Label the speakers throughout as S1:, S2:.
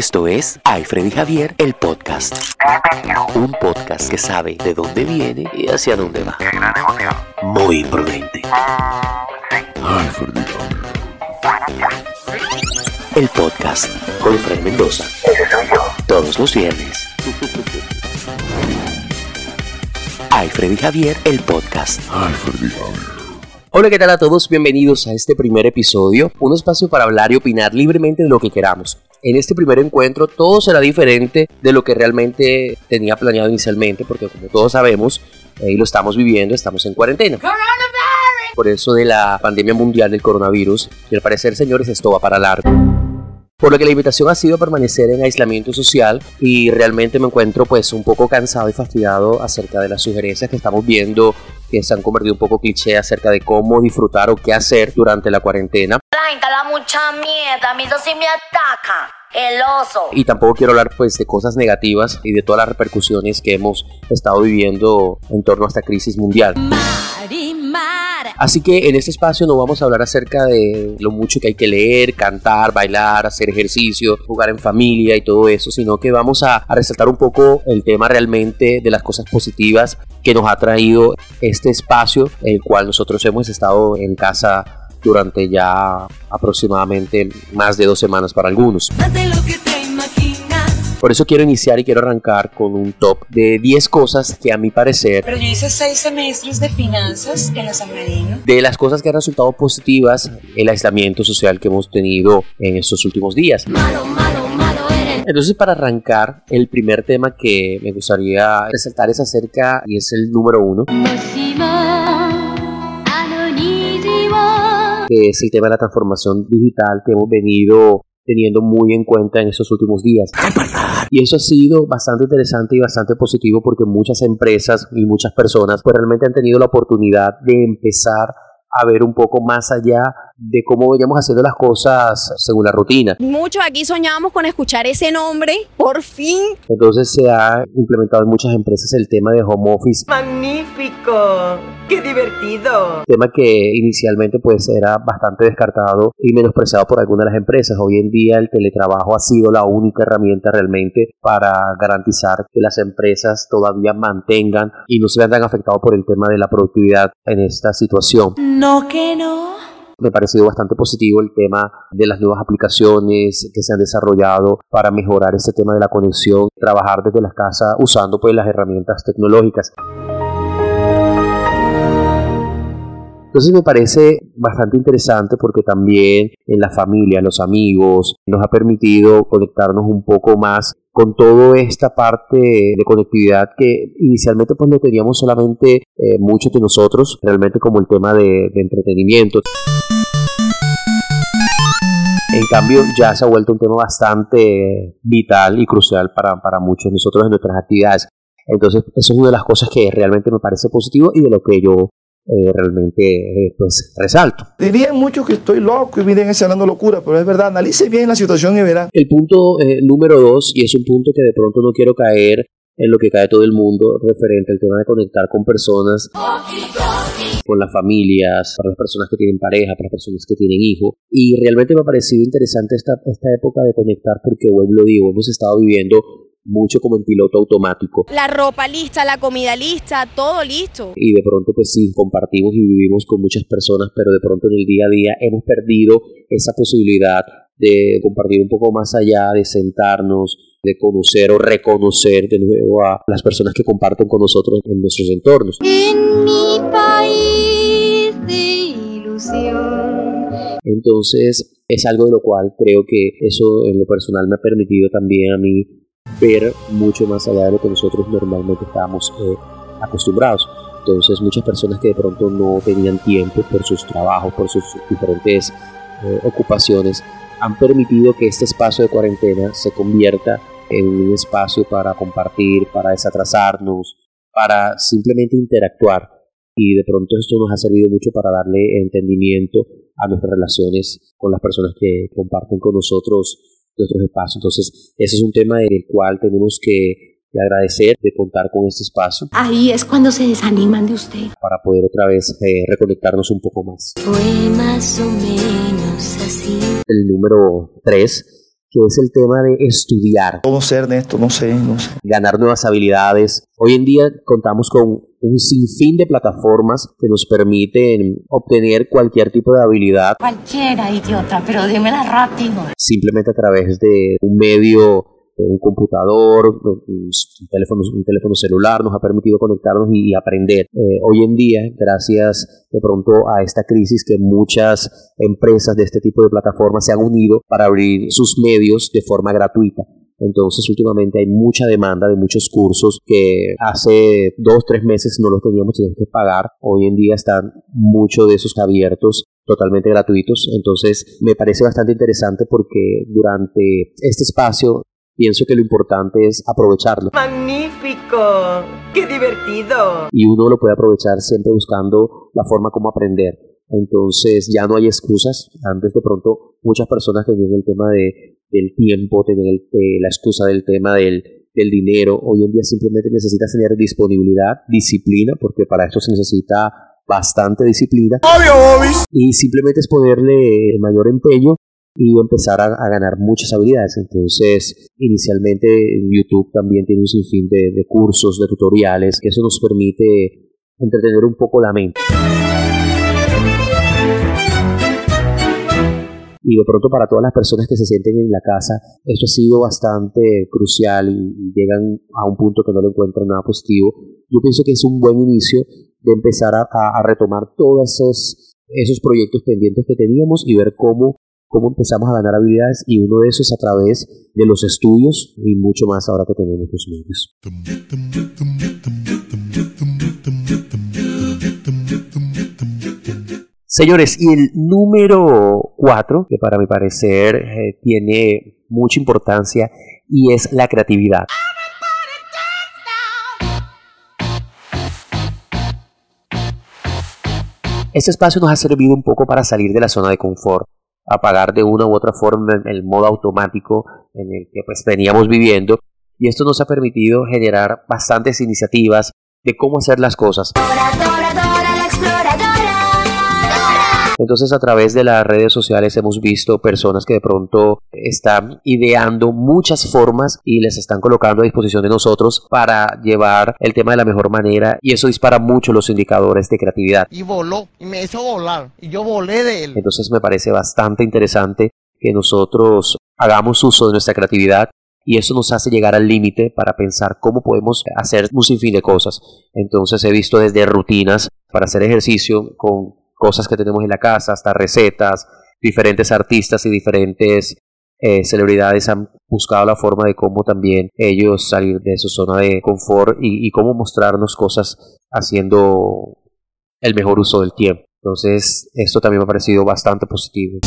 S1: Esto es Ay Freddy Javier, el podcast. Un podcast que sabe de dónde viene y hacia dónde va. Muy imprudente. Ay Freddy El podcast con Fred Mendoza. Todos los viernes. Ay Freddy Javier, el podcast. Freddy Javier. Hola, ¿qué tal a todos? Bienvenidos a este primer episodio, un espacio para hablar y opinar libremente de lo que queramos. En este primer encuentro todo será diferente de lo que realmente tenía planeado inicialmente, porque como todos sabemos, y lo estamos viviendo, estamos en cuarentena. Por eso de la pandemia mundial del coronavirus, y al parecer, señores, esto va para largo por lo que la invitación ha sido permanecer en aislamiento social y realmente me encuentro pues un poco cansado y fastidiado acerca de las sugerencias que estamos viendo que se han convertido un poco cliché acerca de cómo disfrutar o qué hacer durante la cuarentena.
S2: La mucha mierda, a mí eso sí me ataca. El oso.
S1: Y tampoco quiero hablar pues de cosas negativas y de todas las repercusiones que hemos estado viviendo en torno a esta crisis mundial. Así que en este espacio no vamos a hablar acerca de lo mucho que hay que leer, cantar, bailar, hacer ejercicio, jugar en familia y todo eso, sino que vamos a, resaltar un poco el tema realmente de las cosas positivas que nos ha traído este espacio, en el cual nosotros hemos estado en casa durante ya aproximadamente más de dos semanas para algunos. Por eso quiero iniciar y quiero arrancar con un top de 10 cosas que a mi parecer...
S3: Pero yo hice 6 semestres de finanzas en la San Marino.
S1: De las cosas que han resultado positivas el aislamiento social que hemos tenido en estos últimos días. Entonces, para arrancar, el primer tema que me gustaría resaltar es acerca, y es el número uno, que es el tema de la transformación digital que hemos venido teniendo muy en cuenta en estos últimos días. Y eso ha sido bastante interesante y bastante positivo porque muchas empresas y muchas personas pues realmente han tenido la oportunidad de empezar a ver un poco más allá de cómo veníamos haciendo las cosas según la rutina.
S4: Muchos aquí soñábamos con escuchar ese nombre, por fin.
S1: Entonces se ha implementado en muchas empresas el tema de home office.
S3: Magnífico, qué divertido.
S1: Tema que inicialmente pues era bastante descartado y menospreciado por algunas de las empresas. Hoy en día el teletrabajo ha sido la única herramienta realmente para garantizar que las empresas todavía mantengan y no se vean tan afectados por el tema de la productividad en esta situación.
S3: No que no
S1: me ha parecido bastante positivo el tema de las nuevas aplicaciones que se han desarrollado para mejorar este tema de la conexión, trabajar desde las casas usando pues las herramientas tecnológicas. Entonces me parece bastante interesante porque también en la familia, los amigos, nos ha permitido conectarnos un poco más con toda esta parte de conectividad que inicialmente pues no teníamos solamente eh, muchos de nosotros, realmente como el tema de, entretenimiento. En cambio, ya se ha vuelto un tema bastante vital y crucial para, para muchos de nosotros en nuestras actividades. Entonces, eso es una de las cosas que realmente me parece positivo y de lo que yo eh, realmente eh, pues resalto.
S5: Dirían muchos que estoy loco y vienen hablando locura, pero es verdad, analice bien la situación y verá.
S1: El punto eh, número dos, y es un punto que de pronto no quiero caer en lo que cae todo el mundo referente al tema de conectar con personas, con las familias, para las personas que tienen pareja, para las personas que tienen hijos. Y realmente me ha parecido interesante esta, esta época de conectar porque, bueno, lo digo, hemos estado viviendo mucho como en piloto automático.
S4: La ropa lista, la comida lista, todo listo.
S1: Y de pronto pues sí, compartimos y vivimos con muchas personas, pero de pronto en el día a día hemos perdido esa posibilidad de compartir un poco más allá, de sentarnos, de conocer o reconocer de nuevo a las personas que comparten con nosotros en nuestros entornos.
S2: En mi país de ilusión.
S1: Entonces es algo de lo cual creo que eso en lo personal me ha permitido también a mí ver mucho más allá de lo que nosotros normalmente estábamos eh, acostumbrados. Entonces muchas personas que de pronto no tenían tiempo por sus trabajos, por sus diferentes eh, ocupaciones, han permitido que este espacio de cuarentena se convierta en un espacio para compartir, para desatrasarnos, para simplemente interactuar. Y de pronto esto nos ha servido mucho para darle entendimiento a nuestras relaciones con las personas que comparten con nosotros otros espacios. Entonces, ese es un tema del cual tenemos que agradecer de contar con este espacio.
S2: Ahí es cuando se desaniman de usted.
S1: Para poder otra vez eh, reconectarnos un poco más.
S2: Fue más o menos así.
S1: El número 3 que es el tema de estudiar.
S5: ¿Cómo ser, Ernesto? No sé, no sé.
S1: Ganar nuevas habilidades. Hoy en día contamos con un sinfín de plataformas que nos permiten obtener cualquier tipo de habilidad.
S2: Cualquiera, idiota, pero dímela rápido.
S1: Simplemente a través de un medio un computador, un teléfono, un teléfono celular, nos ha permitido conectarnos y, aprender. Eh, hoy en día, gracias de pronto a esta crisis que muchas empresas de este tipo de plataformas se han unido para abrir sus medios de forma gratuita. Entonces últimamente hay mucha demanda de muchos cursos que hace dos, tres meses no los teníamos, teníamos que pagar. Hoy en día están muchos de esos abiertos totalmente gratuitos. Entonces me parece bastante interesante porque durante este espacio pienso que lo importante es aprovecharlo.
S6: Magnífico, qué divertido.
S1: Y uno lo puede aprovechar siempre buscando la forma como aprender. Entonces ya no hay excusas. Antes de pronto muchas personas tenían el tema de, del tiempo, tenían la excusa del tema del, del dinero. Hoy en día simplemente necesitas tener disponibilidad, disciplina, porque para esto se necesita bastante disciplina. Y simplemente es ponerle mayor empeño y empezar a, ganar muchas habilidades. Entonces, inicialmente YouTube también tiene un sinfín de, de cursos, de tutoriales, que eso nos permite entretener un poco la mente. Y de pronto para todas las personas que se sienten en la casa, esto ha sido bastante crucial y, llegan a un punto que no lo encuentran nada positivo. Yo pienso que es un buen inicio de empezar a, a retomar todos esos, esos proyectos pendientes que teníamos y ver cómo cómo empezamos a ganar habilidades y uno de esos es a través de los estudios y mucho más ahora que tenemos los medios. Señores, y el número cuatro, que para mi parecer eh, tiene mucha importancia, y es la creatividad. Este espacio nos ha servido un poco para salir de la zona de confort, apagar de una u otra forma el modo automático en el que pues veníamos viviendo y esto nos ha permitido generar bastantes iniciativas de cómo hacer las cosas. Entonces a través de las redes sociales hemos visto personas que de pronto están ideando muchas formas y les están colocando a disposición de nosotros para llevar el tema de la mejor manera y eso dispara mucho los indicadores de creatividad.
S7: Y voló, y me hizo volar, y yo volé de él.
S1: Entonces me parece bastante interesante que nosotros hagamos uso de nuestra creatividad y eso nos hace llegar al límite para pensar cómo podemos hacer un sinfín de cosas. Entonces he visto desde rutinas para hacer ejercicio con cosas que tenemos en la casa, hasta recetas, diferentes artistas y diferentes eh, celebridades han buscado la forma de cómo también ellos salir de su zona de confort y, y cómo mostrarnos cosas haciendo el mejor uso del tiempo. Entonces, esto también me ha parecido bastante positivo.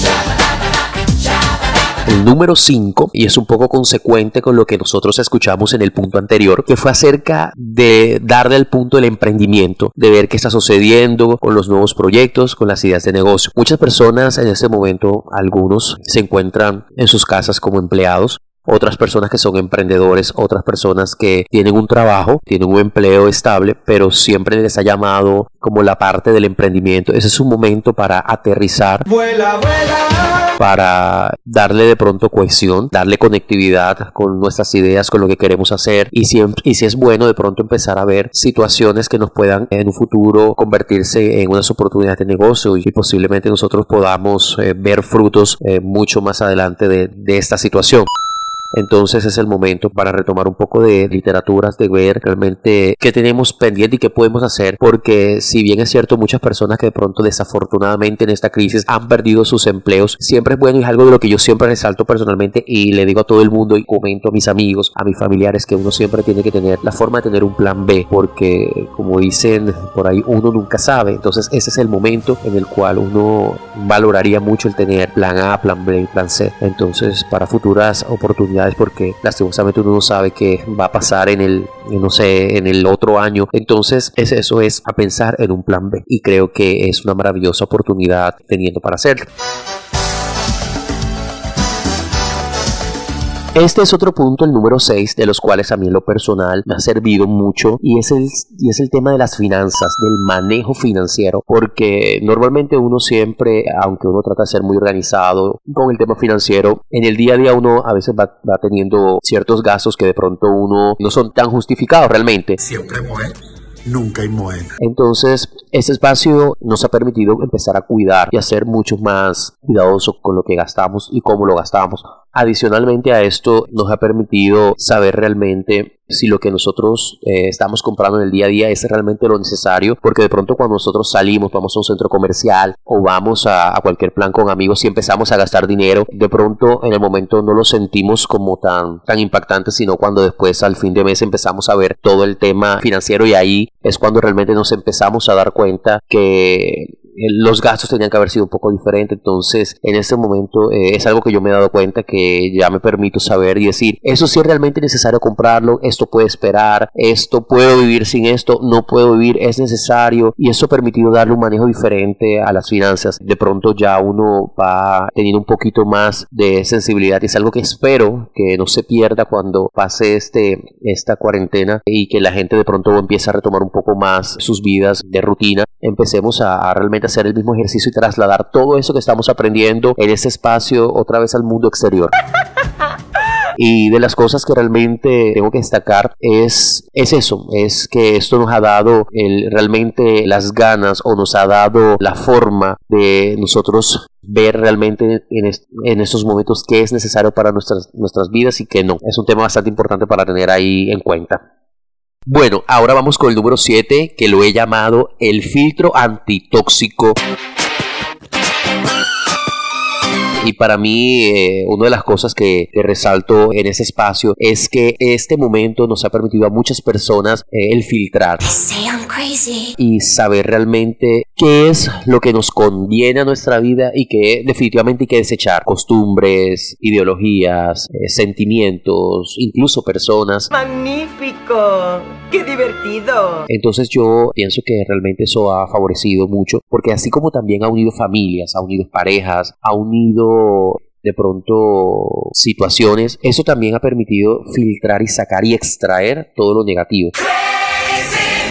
S1: El número 5, y es un poco consecuente con lo que nosotros escuchamos en el punto anterior, que fue acerca de darle al punto del emprendimiento, de ver qué está sucediendo con los nuevos proyectos, con las ideas de negocio. Muchas personas en este momento, algunos, se encuentran en sus casas como empleados, otras personas que son emprendedores, otras personas que tienen un trabajo, tienen un empleo estable, pero siempre les ha llamado como la parte del emprendimiento. Ese es un momento para aterrizar. Vuela, vuela. Para darle de pronto cohesión, darle conectividad con nuestras ideas, con lo que queremos hacer y, siempre, y si es bueno de pronto empezar a ver situaciones que nos puedan en un futuro convertirse en unas oportunidades de negocio y posiblemente nosotros podamos eh, ver frutos eh, mucho más adelante de, de esta situación. Entonces es el momento para retomar un poco de literaturas, de ver realmente qué tenemos pendiente y qué podemos hacer, porque si bien es cierto, muchas personas que de pronto desafortunadamente en esta crisis han perdido sus empleos, siempre es bueno y es algo de lo que yo siempre resalto personalmente y le digo a todo el mundo y comento a mis amigos, a mis familiares, que uno siempre tiene que tener la forma de tener un plan B, porque como dicen por ahí, uno nunca sabe. Entonces ese es el momento en el cual uno valoraría mucho el tener plan A, plan B y plan C. Entonces para futuras oportunidades porque lastimosamente uno no sabe qué va a pasar en el, no sé, en el otro año. Entonces, es, eso es a pensar en un plan B y creo que es una maravillosa oportunidad teniendo para hacerlo. Este es otro punto, el número 6, de los cuales a mí en lo personal me ha servido mucho y es, el, y es el tema de las finanzas, del manejo financiero, porque normalmente uno siempre, aunque uno trata de ser muy organizado con el tema financiero, en el día a día uno a veces va, va teniendo ciertos gastos que de pronto uno no son tan justificados realmente.
S8: Siempre muere nunca inmueble.
S1: Entonces, este espacio nos ha permitido empezar a cuidar y a ser mucho más cuidadoso con lo que gastamos y cómo lo gastamos. Adicionalmente a esto, nos ha permitido saber realmente si lo que nosotros eh, estamos comprando en el día a día es realmente lo necesario, porque de pronto cuando nosotros salimos, vamos a un centro comercial o vamos a, a, cualquier plan con amigos y empezamos a gastar dinero, de pronto en el momento no lo sentimos como tan, tan impactante, sino cuando después al fin de mes empezamos a ver todo el tema financiero y ahí es cuando realmente nos empezamos a dar cuenta que los gastos tenían que haber sido un poco diferentes. Entonces, en este momento eh, es algo que yo me he dado cuenta que ya me permito saber y decir, eso sí es realmente necesario comprarlo, esto puede esperar, esto puedo vivir sin esto, no puedo vivir, es necesario y eso ha permitido darle un manejo diferente a las finanzas. De pronto ya uno va teniendo un poquito más de sensibilidad y es algo que espero que no se pierda cuando pase este, esta cuarentena y que la gente de pronto empiece a retomar un poco más sus vidas de rutina. Empecemos a realmente hacer el mismo ejercicio y trasladar todo eso que estamos aprendiendo en ese espacio otra vez al mundo exterior. Y de las cosas que realmente tengo que destacar es, es eso, es que esto nos ha dado realmente las ganas o nos ha dado la forma de nosotros ver realmente en, en estos momentos qué es necesario para nuestras, nuestras vidas y qué no. Es un tema bastante importante para tener ahí en cuenta. Bueno, ahora vamos con el número 7, que lo he llamado el filtro antitóxico y para mí, eh, una de las cosas que, que, resalto en ese espacio es que este momento nos ha permitido a muchas personas eh, el filtrar y saber realmente qué es lo que nos conviene a nuestra vida y que definitivamente hay que desechar. Costumbres, ideologías, eh, sentimientos, incluso personas.
S6: ¡Magnífico! ¡Qué divertido!
S1: Entonces yo pienso que realmente eso ha favorecido mucho porque así como también ha unido familias, ha unido parejas, ha unido de pronto situaciones, eso también ha permitido filtrar y sacar y extraer todo lo negativo.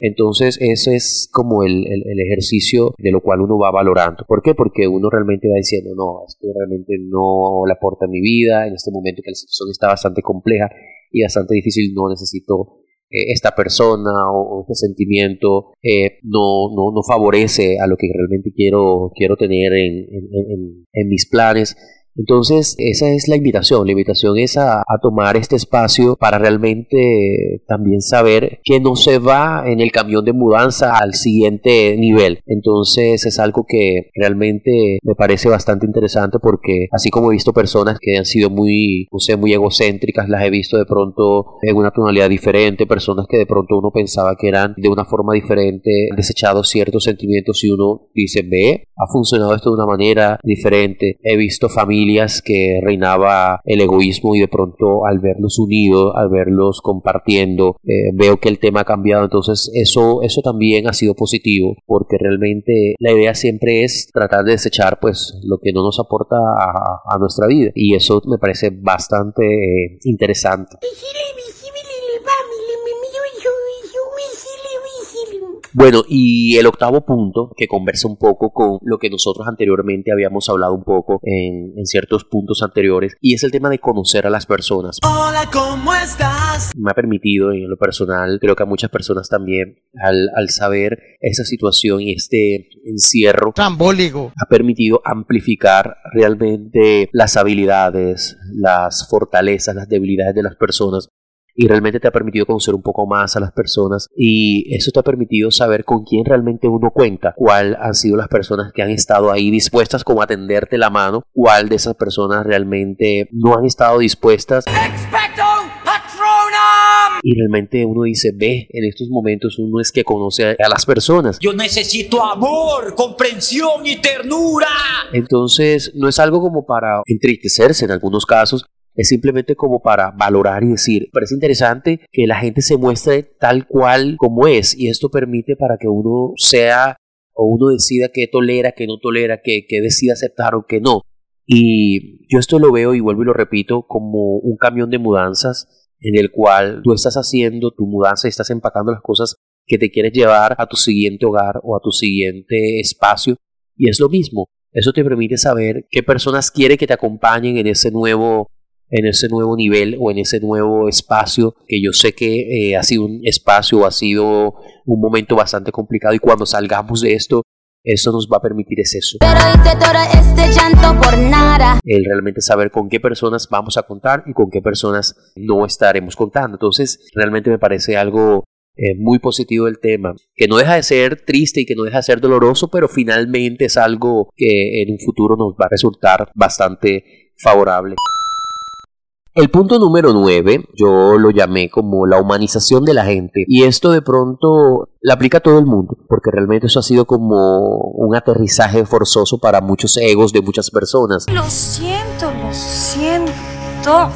S1: Entonces ese es como el, el, ejercicio de lo cual uno va valorando. ¿Por qué? Porque uno realmente va diciendo, no, esto realmente no le aporta a mi vida, en este momento que la situación está bastante compleja y bastante difícil, no necesito eh, esta persona o, este sentimiento eh, no, no, no, favorece a lo que realmente quiero, quiero tener en, en, en, en mis planes. Entonces, esa es la invitación. La invitación es a, a, tomar este espacio para realmente también saber que no se va en el camión de mudanza al siguiente nivel. Entonces, es algo que realmente me parece bastante interesante porque así como he visto personas que han sido muy, no sé, muy egocéntricas, las he visto de pronto en una tonalidad diferente, personas que de pronto uno pensaba que eran de una forma diferente, han desechado ciertos sentimientos y uno dice, ve, ha funcionado esto de una manera diferente. He visto familias que reinaba el egoísmo y de pronto al verlos unidos, al verlos compartiendo, eh, veo que el tema ha cambiado. Entonces eso, eso también ha sido positivo porque realmente la idea siempre es tratar de desechar pues lo que no nos aporta a, a nuestra vida y eso me parece bastante eh, interesante. Bueno, y el octavo punto, que conversa un poco con lo que nosotros anteriormente habíamos hablado un poco en, en, ciertos puntos anteriores, y es el tema de conocer a las personas.
S9: Hola, ¿cómo estás?
S1: Me ha permitido, en lo personal, creo que a muchas personas también, al, al saber esa situación y este encierro,
S7: Trambólico.
S1: ha permitido amplificar realmente las habilidades, las fortalezas, las debilidades de las personas y realmente te ha permitido conocer un poco más a las personas y eso te ha permitido saber con quién realmente uno cuenta, cuál han sido las personas que han estado ahí dispuestas como a tenderte la mano, cuál de esas personas realmente no han estado dispuestas. Y realmente uno dice, ve, en estos momentos uno es que conoce a las personas.
S9: Yo necesito amor, comprensión y ternura.
S1: Entonces, no es algo como para entristecerse en algunos casos, es simplemente como para valorar y decir, parece interesante que la gente se muestre tal cual como es y esto permite para que uno sea o uno decida qué tolera, qué no tolera, qué, qué decida aceptar o qué no. Y yo esto lo veo y vuelvo y lo repito como un camión de mudanzas en el cual tú estás haciendo tu mudanza y estás empacando las cosas que te quieres llevar a tu siguiente hogar o a tu siguiente espacio. Y es lo mismo. Eso te permite saber qué personas quiere que te acompañen en ese nuevo en ese nuevo nivel o en ese nuevo espacio que yo sé que eh, ha sido un espacio o ha sido un momento bastante complicado y cuando salgamos de esto eso nos va a permitir es eso.
S2: Pero hice todo este llanto por nada.
S1: El realmente saber con qué personas vamos a contar y con qué personas no estaremos contando. Entonces, realmente me parece algo eh, muy positivo el tema, que no deja de ser triste y que no deja de ser doloroso, pero finalmente es algo que en un futuro nos va a resultar bastante favorable. El punto número 9 yo lo llamé como la humanización de la gente y esto de pronto la aplica a todo el mundo porque realmente eso ha sido como un aterrizaje forzoso para muchos egos de muchas personas.
S3: Lo siento, lo siento.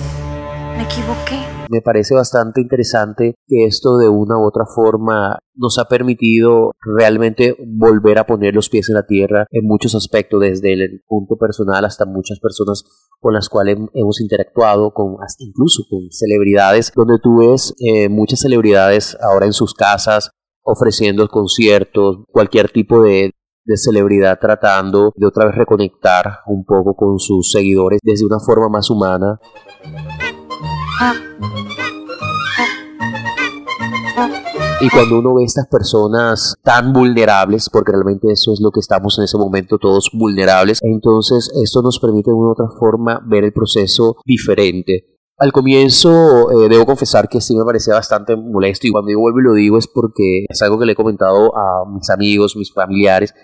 S3: Me equivoqué.
S1: Me parece bastante interesante que esto de una u otra forma nos ha permitido realmente volver a poner los pies en la tierra en muchos aspectos, desde el punto personal hasta muchas personas con las cuales hemos interactuado, con incluso con celebridades, donde tú ves eh, muchas celebridades ahora en sus casas ofreciendo conciertos, cualquier tipo de, de celebridad tratando de otra vez reconectar un poco con sus seguidores desde una forma más humana. Y cuando uno ve a estas personas tan vulnerables, porque realmente eso es lo que estamos en ese momento todos vulnerables, entonces esto nos permite de una u otra forma ver el proceso diferente. Al comienzo eh, debo confesar que sí me parecía bastante molesto y cuando yo vuelvo y lo digo es porque es algo que le he comentado a mis amigos, mis familiares,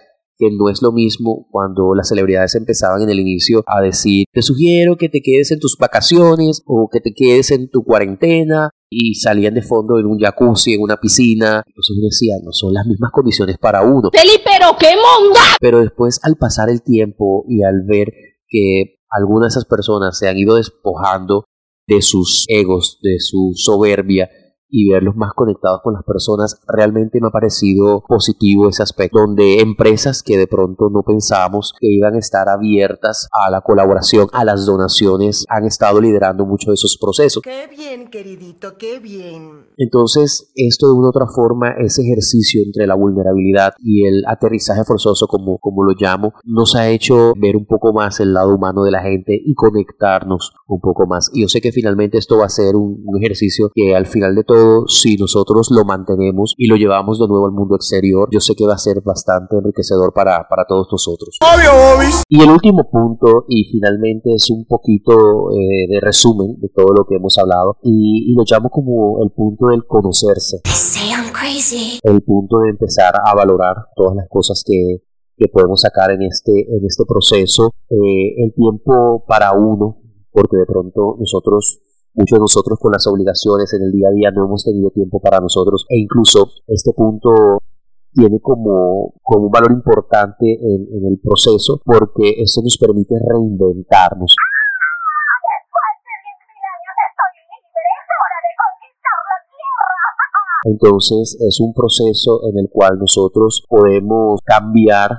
S1: que no es lo mismo cuando las celebridades empezaban en el inicio a decir, te sugiero que te quedes en tus vacaciones o que te quedes en tu cuarentena y salían de fondo en un jacuzzi, en una piscina. Entonces uno decía, no son las mismas condiciones para uno.
S4: Felipe, pero qué monda.
S1: Pero después al pasar el tiempo y al ver que algunas de esas personas se han ido despojando de sus egos, de su soberbia, y verlos más conectados con las personas, realmente me ha parecido positivo ese aspecto, donde empresas que de pronto no pensábamos que iban a estar abiertas a la colaboración, a las donaciones, han estado liderando mucho de esos procesos.
S6: Qué bien, queridito, qué bien.
S1: Entonces, esto de una u otra forma, ese ejercicio entre la vulnerabilidad y el aterrizaje forzoso, como, como lo llamo, nos ha hecho ver un poco más el lado humano de la gente y conectarnos un poco más. Y yo sé que finalmente esto va a ser un, un ejercicio que al final de todo si nosotros lo mantenemos y lo llevamos de nuevo al mundo exterior, yo sé que va a ser bastante enriquecedor para, para todos nosotros. Y el último punto, y finalmente es un poquito eh, de resumen de todo lo que hemos hablado, y, lo llamo como el punto del conocerse. El punto de empezar a valorar todas las cosas que, que podemos sacar en este, en este proceso, eh, el tiempo para uno, porque de pronto nosotros Muchos de nosotros con las obligaciones en el día a día no hemos tenido tiempo para nosotros e incluso este punto tiene como, como un valor importante en, el proceso porque eso nos permite reinventarnos. Entonces es un proceso en el cual nosotros podemos cambiar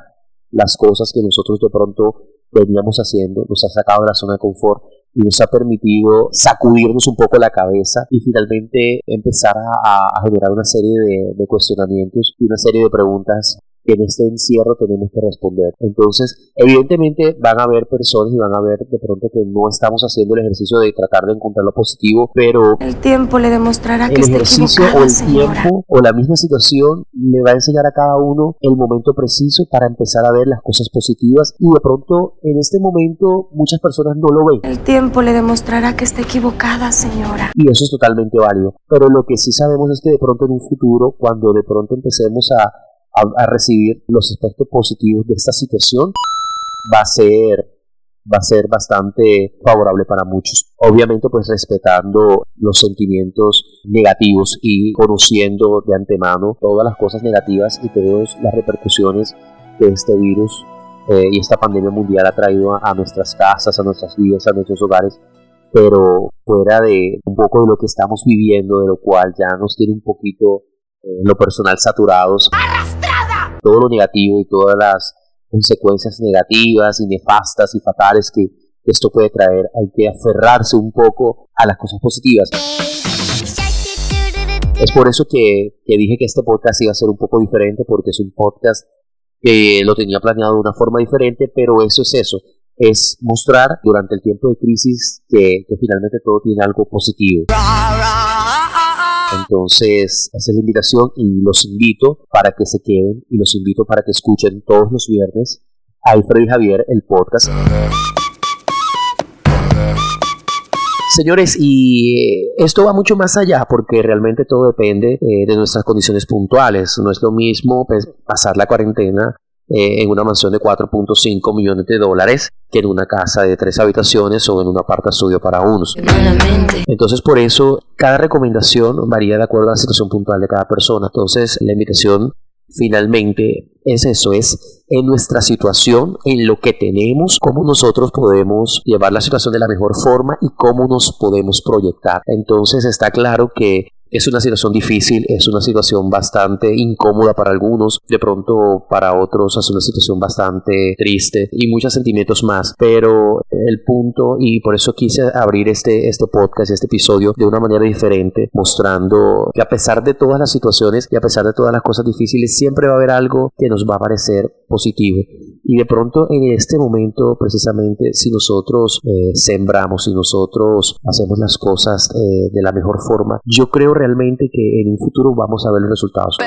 S1: las cosas que nosotros de pronto veníamos haciendo, nos ha sacado de la zona de confort y nos ha permitido sacudirnos un poco la cabeza y finalmente empezar a, generar una serie de, de, cuestionamientos y una serie de preguntas en este encierro tenemos que responder. Entonces, evidentemente van a haber personas y van a ver de pronto que no estamos haciendo el ejercicio de tratar de encontrar lo positivo, pero
S3: el tiempo le demostrará que
S1: el ejercicio o el tiempo o la misma situación le va a enseñar a cada uno el momento preciso para empezar a ver las cosas positivas y de pronto en este momento muchas personas no lo ven.
S3: El tiempo le demostrará que está equivocada, señora.
S1: Y eso es totalmente válido. Pero lo que sí sabemos es que de pronto en un futuro, cuando de pronto empecemos a a, recibir los aspectos positivos de esta situación va a ser va a ser bastante favorable para muchos. Obviamente pues respetando los sentimientos negativos y conociendo de antemano todas las cosas negativas y todas las repercusiones que este virus eh, y esta pandemia mundial ha traído a, nuestras casas, a nuestras vidas, a nuestros hogares, pero fuera de un poco de lo que estamos viviendo, de lo cual ya nos tiene un poquito eh, lo personal saturados todo lo negativo y todas las consecuencias negativas y nefastas y fatales que esto puede traer. Hay que aferrarse un poco a las cosas positivas. Es por eso que, que dije que este podcast iba a ser un poco diferente porque es un podcast que lo tenía planeado de una forma diferente, pero eso es eso, es mostrar durante el tiempo de crisis que, que finalmente todo tiene algo positivo. Entonces, esa es la invitación y los invito para que se queden y los invito para que escuchen todos los viernes Alfred y Javier, el podcast. Señores, y esto va mucho más allá porque realmente todo depende eh, de nuestras condiciones puntuales. No es lo mismo pues, pasar la cuarentena eh, en una mansión de 4.5 millones de dólares que en una casa de tres habitaciones o en un aparta estudio para unos. Entonces por eso cada recomendación varía de acuerdo a la situación puntual de cada persona. Entonces la invitación finalmente es eso, es en nuestra situación, en lo que tenemos, cómo nosotros podemos llevar la situación de la mejor forma y cómo nos podemos proyectar. Entonces está claro que es una situación difícil, es una situación bastante incómoda para algunos, de pronto para otros es una situación bastante triste y muchos sentimientos más, pero el punto y por eso quise abrir este, este podcast, este episodio de una manera diferente, mostrando que a pesar de todas las situaciones y a pesar de todas las cosas difíciles, siempre va a haber algo que nos va a parecer positivo. Y de pronto en este momento, precisamente, si nosotros eh, sembramos, si nosotros hacemos las cosas eh, de la mejor forma, yo creo realmente que en un futuro vamos a ver los resultados.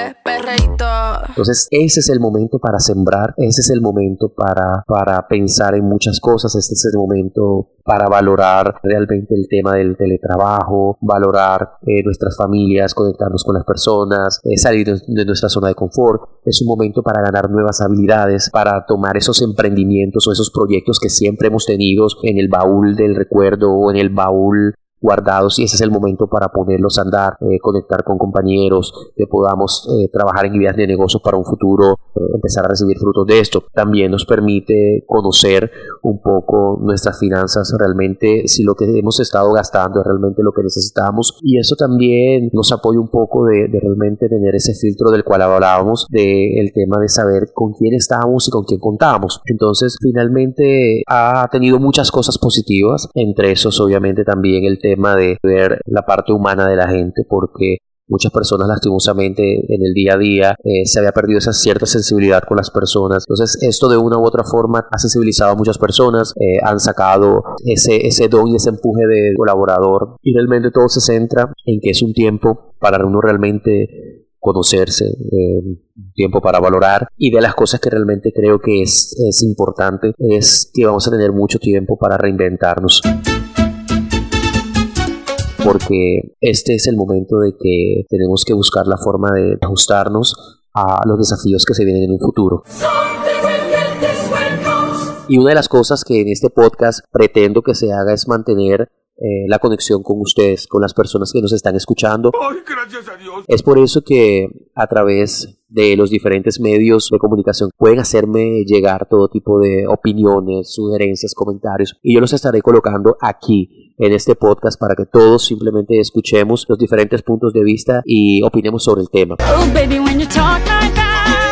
S1: Entonces, ese es el momento para sembrar, ese es el momento para, para pensar en muchas cosas, este es el momento para valorar realmente el tema del teletrabajo, valorar eh, nuestras familias, conectarnos con las personas, eh, salir de, nuestra zona de confort. Es un momento para ganar nuevas habilidades, para tomar esos emprendimientos o esos proyectos que siempre hemos tenido en el baúl del recuerdo o en el baúl guardados y ese es el momento para ponerlos a andar, eh, conectar con compañeros, que podamos eh, trabajar en ideas de negocios para un futuro, eh, empezar a recibir frutos de esto. También nos permite conocer un poco nuestras finanzas, realmente si lo que hemos estado gastando es realmente lo que necesitamos y eso también nos apoya un poco de, realmente tener ese filtro del cual hablábamos, del tema de saber con quién estamos y con quién contamos. Entonces, finalmente ha tenido muchas cosas positivas, entre esos obviamente también el tema de ver la parte humana de la gente, porque muchas personas lastimosamente en el día a día eh, se había perdido esa cierta sensibilidad con las personas. Entonces esto de una u otra forma ha sensibilizado a muchas personas, eh, han sacado ese, ese don y ese empuje de colaborador. Y realmente todo se centra en que es un tiempo para uno realmente conocerse, eh, tiempo para valorar. Y de las cosas que realmente creo que es, es importante es que vamos a tener mucho tiempo para reinventarnos porque este es el momento de que tenemos que buscar la forma de ajustarnos a los desafíos que se vienen en un futuro. Y una de las cosas que en este podcast pretendo que se haga es mantener eh, la conexión con ustedes, con las personas que nos están escuchando. Es por eso que a través de los diferentes medios de comunicación pueden hacerme llegar todo tipo de opiniones, sugerencias, comentarios y yo los estaré colocando aquí en este podcast para que todos simplemente escuchemos los diferentes puntos de vista y opinemos sobre el tema. Oh,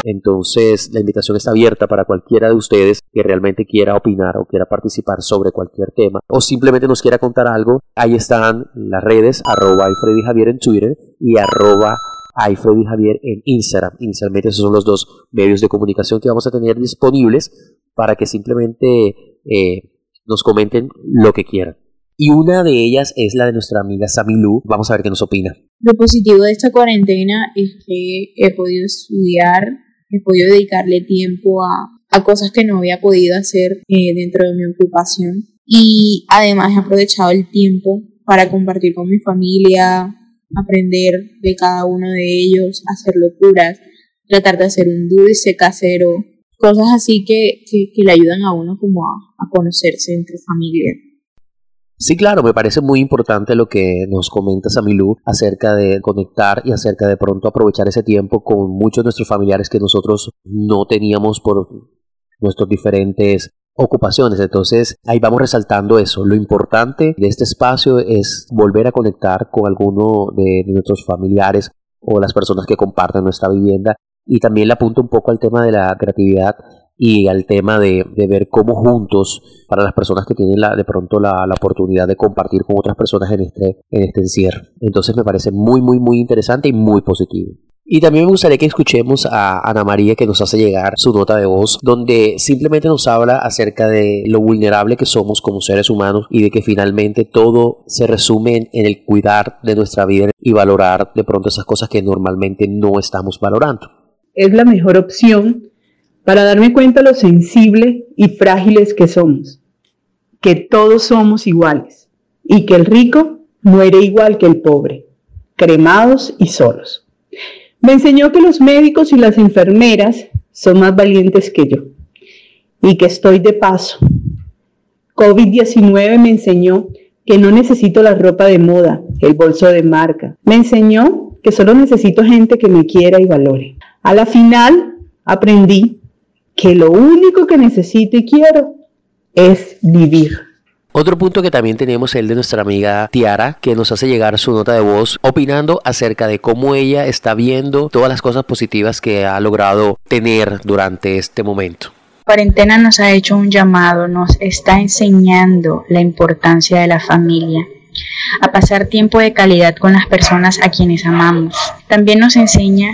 S1: entonces, la invitación está abierta para cualquiera de ustedes que realmente quiera opinar o quiera participar sobre cualquier tema o simplemente nos quiera contar algo. Ahí están las redes, arroba Javier en Twitter y arroba Javier en Instagram. Inicialmente esos son los dos medios de comunicación que vamos a tener disponibles para que simplemente eh, nos comenten lo que quieran. Y una de ellas es la de nuestra amiga Samilu. Vamos a ver qué nos opina.
S10: Lo positivo de esta cuarentena es que he podido estudiar he podido dedicarle tiempo a, cosas que no había podido hacer eh, dentro de mi ocupación. Y además he aprovechado el tiempo para compartir con mi familia, aprender de cada uno de ellos, hacer locuras, tratar de hacer un dulce casero, cosas así que, le ayudan a uno como a, a conocerse entre familia.
S1: Sí, claro, me parece muy importante lo que nos comenta Samilú acerca de conectar y acerca de pronto aprovechar ese tiempo con muchos de nuestros familiares que nosotros no teníamos por nuestras diferentes ocupaciones. Entonces, ahí vamos resaltando eso. Lo importante de este espacio es volver a conectar con alguno de nuestros familiares o las personas que comparten nuestra vivienda. Y también le apunto un poco al tema de la creatividad y al tema de, ver cómo juntos, para las personas que tienen la, de pronto la, la, oportunidad de compartir con otras personas en este, en este encierro. Entonces me parece muy, muy, muy interesante y muy positivo. Y también me gustaría que escuchemos a Ana María que nos hace llegar su nota de voz, donde simplemente nos habla acerca de lo vulnerable que somos como seres humanos y de que finalmente todo se resume en el cuidar de nuestra vida y valorar de pronto esas cosas que normalmente no estamos valorando.
S11: Es la mejor opción para darme cuenta lo sensible y frágiles que somos, que todos somos iguales y que el rico muere igual que el pobre, cremados y solos. Me enseñó que los médicos y las enfermeras son más valientes que yo y que estoy de paso. COVID-19 me enseñó que no necesito la ropa de moda, el bolso de marca. Me enseñó que solo necesito gente que me quiera y valore. A la final aprendí que lo único que necesito y quiero es vivir.
S1: Otro punto que también tenemos es el de nuestra amiga Tiara, que nos hace llegar su nota de voz opinando acerca de cómo ella está viendo todas las cosas positivas que ha logrado tener durante este momento.
S10: cuarentena nos ha hecho un llamado, nos está enseñando la importancia de la familia, a pasar tiempo de calidad con las personas a quienes amamos. También nos enseña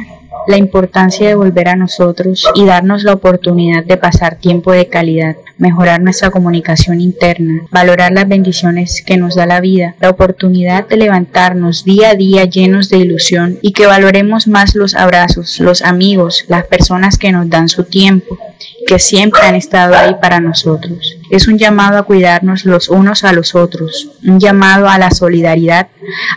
S10: la importancia de volver a nosotros y darnos la oportunidad de pasar tiempo de calidad, mejorar nuestra comunicación interna, valorar las bendiciones que nos da la vida, la oportunidad de levantarnos día a día llenos de ilusión y que valoremos más los abrazos, los amigos, las personas que nos dan su tiempo, que siempre han estado ahí para nosotros. Es un llamado a cuidarnos los unos a los otros, un llamado a la solidaridad,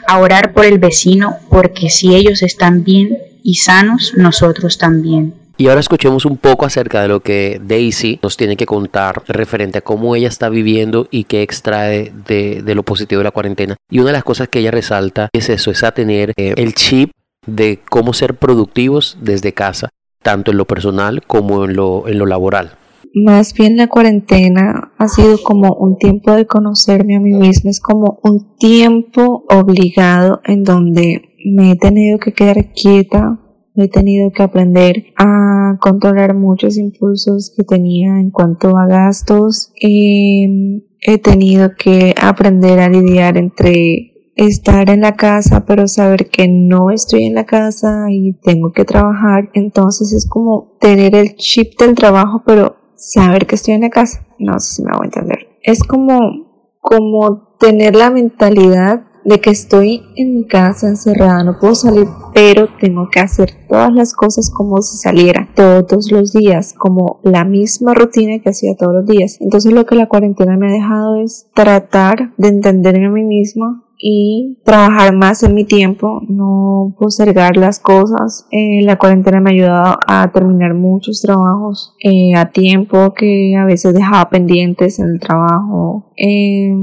S10: a orar por el vecino, porque si ellos están bien, y sanos nosotros también.
S1: Y ahora escuchemos un poco acerca de lo que Daisy nos tiene que contar referente a cómo ella está viviendo y qué extrae de, lo positivo de la cuarentena. Y una de las cosas que ella resalta es eso, es a tener eh, el chip de cómo ser productivos desde casa, tanto en lo personal como en lo, en lo laboral.
S12: Más bien la cuarentena ha sido como un tiempo de conocerme a mí misma, es como un tiempo obligado en donde me he tenido que quedar quieta, he tenido que aprender a controlar muchos impulsos que tenía en cuanto a gastos. y he tenido que aprender a lidiar entre estar en la casa pero saber que no estoy en la casa y tengo que trabajar. Entonces es como tener el chip del trabajo pero saber que estoy en la casa. No sé si me voy a entender. Es como, como tener la mentalidad de que estoy en mi casa encerrada, no puedo salir, pero tengo que hacer todas las cosas como si saliera todos los días, como la misma rutina que hacía todos los días. Entonces lo que la cuarentena me ha dejado es tratar de entenderme a mí misma y trabajar más en mi tiempo, no postergar las cosas. Eh, la cuarentena me ha ayudado a terminar muchos trabajos eh, a tiempo que a veces dejaba pendientes en el trabajo. Eh,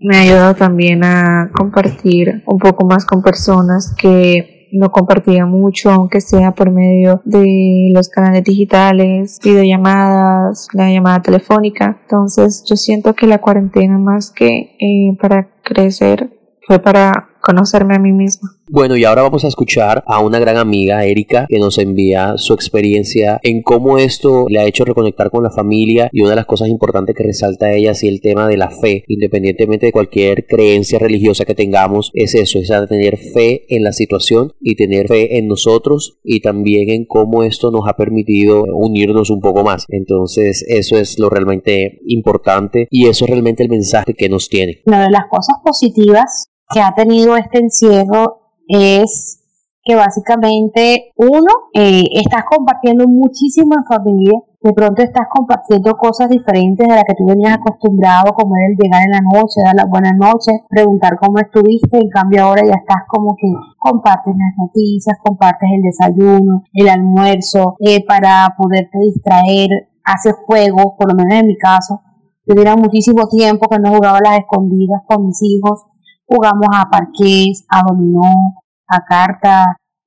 S12: me ha ayudado también a compartir un poco más con personas que no compartía mucho, aunque sea por medio de los canales digitales, videollamadas, la llamada telefónica. Entonces yo siento que la cuarentena más que eh, para crecer fue para conocerme a mí misma.
S1: Bueno, y ahora vamos a escuchar a una gran amiga, Erika, que nos envía su experiencia en cómo esto le ha hecho reconectar con la familia y una de las cosas importantes que resalta a ella, es el tema de la fe, independientemente de cualquier creencia religiosa que tengamos, es eso, es tener fe en la situación y tener fe en nosotros y también en cómo esto nos ha permitido unirnos un poco más. Entonces, eso es lo realmente importante y eso es realmente el mensaje que nos tiene.
S13: Una de las cosas positivas que ha tenido este encierro es que básicamente uno, eh, estás compartiendo muchísimo en familia, de pronto estás compartiendo cosas diferentes de las que tú venías acostumbrado, como el llegar en la noche, dar las buenas noches, preguntar cómo estuviste, en cambio ahora ya estás como que compartes las noticias, compartes el desayuno, el almuerzo, eh, para poderte distraer, haces juegos, por lo menos en mi caso, yo tenía muchísimo tiempo que no jugaba las escondidas con mis hijos, jugamos a parqués, a dominó, a cartas,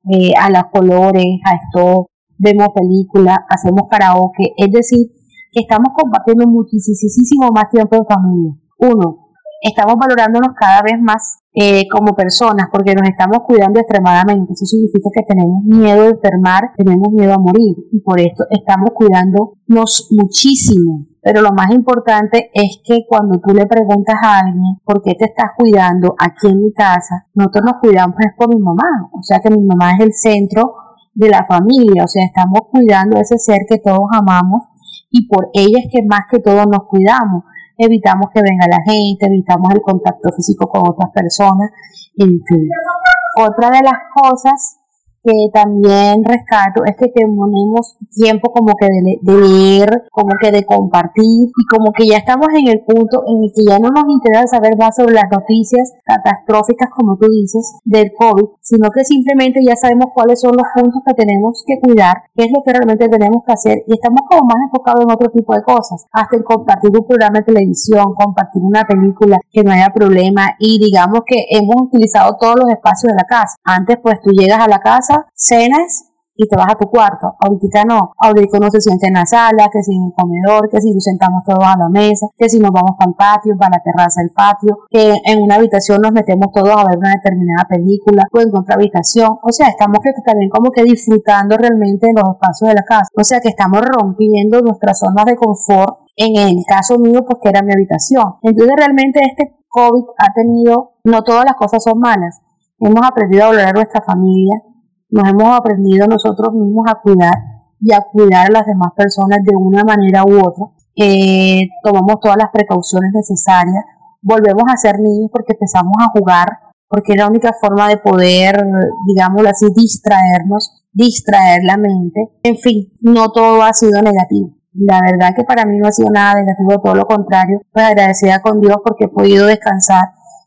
S13: eh, a las colores, a esto, vemos películas, hacemos karaoke, es decir, que estamos compartiendo muchísimo más tiempo en familia. Uno, estamos valorándonos cada vez más eh, como personas porque nos estamos cuidando extremadamente. Eso significa que tenemos miedo de enfermar, tenemos miedo a morir y por esto estamos cuidándonos muchísimo. Pero lo más importante es que cuando tú le preguntas a alguien por qué te estás cuidando aquí en mi casa, nosotros nos cuidamos es por mi mamá. O sea que mi mamá es el centro de la familia. O sea, estamos cuidando a ese ser que todos amamos y por ella es que más que todo nos cuidamos evitamos que venga la gente, evitamos el contacto físico con otras personas, en fin. Otra de las cosas que también rescato es que tenemos tiempo como que de, leer, como que de compartir y como que ya estamos en el punto en el que ya no nos interesa saber más sobre las noticias catastróficas como tú dices del COVID, sino que simplemente ya sabemos cuáles son los puntos que tenemos que cuidar, qué es lo que realmente tenemos que hacer y estamos como más enfocados en otro tipo de cosas, hasta el compartir un programa de televisión, compartir una película, que no haya problema y digamos que hemos utilizado todos los espacios de la casa. Antes pues tú llegas a la casa cenas y te vas a tu cuarto. Ahorita no. Ahorita uno se siente en la sala, que si en el comedor, que si nos sentamos todos a la mesa, que si nos vamos para el patio, para la terraza del patio, que en una habitación nos metemos todos a ver una determinada película o en otra habitación. O sea, estamos que también como que disfrutando realmente de los espacios de la casa. O sea, que estamos rompiendo nuestras zonas de confort. En el caso mío, pues que era mi habitación. Entonces realmente este COVID ha tenido, no todas las cosas son malas. Hemos aprendido a valorar nuestra familia, nos hemos aprendido nosotros mismos a cuidar y a cuidar a las demás personas de una manera u otra. Eh, tomamos todas las precauciones necesarias, volvemos a ser niños porque empezamos a jugar, porque es la única forma de poder, digámoslo así, distraernos, distraer la mente. En fin, no todo ha sido negativo. La verdad que para mí no ha sido nada negativo, todo lo contrario, pues agradecida con Dios porque he podido descansar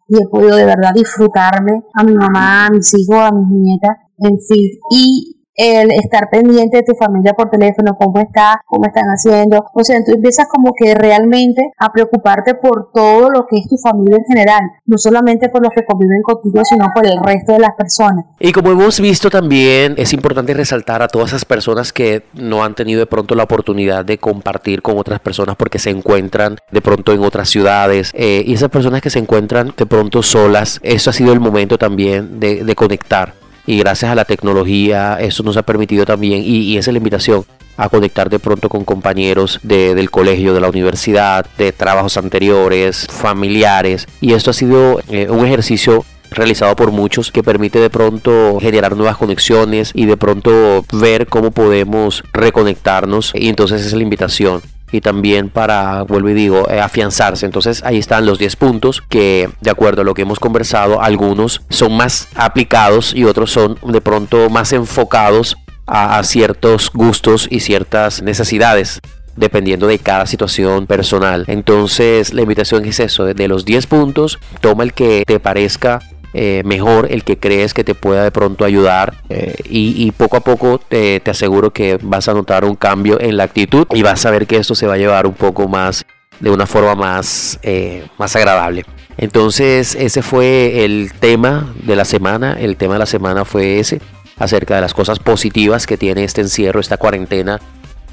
S13: y he podido de verdad disfrutarme a mi mamá, a mis hijos, a mis nietas en sí. Y el estar pendiente de tu familia por teléfono, cómo está, cómo están haciendo. O sea, tú empiezas como que realmente a preocuparte por todo lo que es tu familia en general, no solamente por los que conviven contigo, sino por el resto de las personas.
S1: Y como hemos visto también, es importante resaltar a todas esas personas que no han tenido de pronto la oportunidad de compartir con otras personas porque se encuentran de pronto en otras ciudades eh, y esas personas que se encuentran de pronto solas, eso ha sido el momento también de, de conectar y gracias a la tecnología eso nos ha permitido también y, esa es la invitación a conectar de pronto con compañeros del colegio, de la universidad, de trabajos anteriores, familiares y esto ha sido eh, un ejercicio realizado por muchos que permite de pronto generar nuevas conexiones y de pronto ver cómo podemos reconectarnos y entonces es la invitación y también para, vuelvo y digo, eh, afianzarse. Entonces ahí están los 10 puntos que, de acuerdo a lo que hemos conversado, algunos son más aplicados y otros son de pronto más enfocados a, ciertos gustos y ciertas necesidades dependiendo de cada situación personal. Entonces la invitación es eso, de los 10 puntos, toma el que te parezca eh, mejor, el que crees que te pueda de pronto ayudar eh, y, poco a poco te, aseguro que vas a notar un cambio en la actitud y vas a ver que esto se va a llevar un poco más de una forma más, eh, más agradable. Entonces ese fue el tema de la semana, el tema de la semana fue ese, acerca de las cosas positivas que tiene este encierro, esta cuarentena,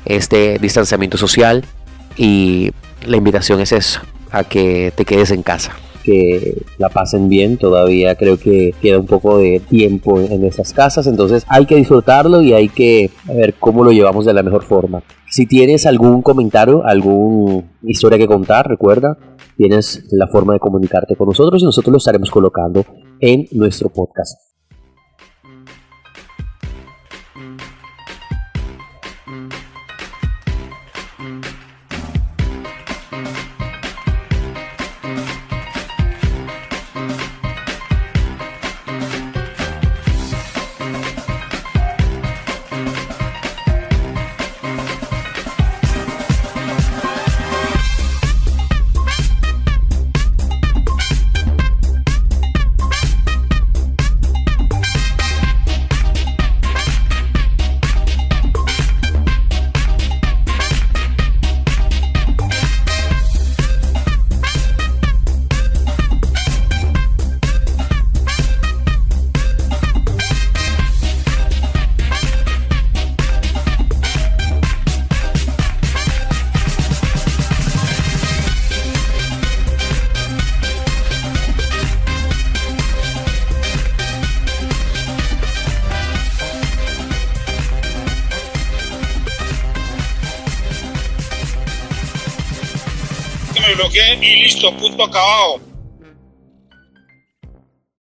S1: este distanciamiento social y la invitación es eso, a que te quedes en casa que la pasen bien. Todavía creo que queda un poco de tiempo en esas casas, entonces hay que disfrutarlo y hay que ver cómo lo llevamos de la mejor forma. Si tienes algún comentario, alguna historia que contar, recuerda, tienes la forma de comunicarte con nosotros y nosotros lo estaremos colocando en nuestro podcast.
S14: local.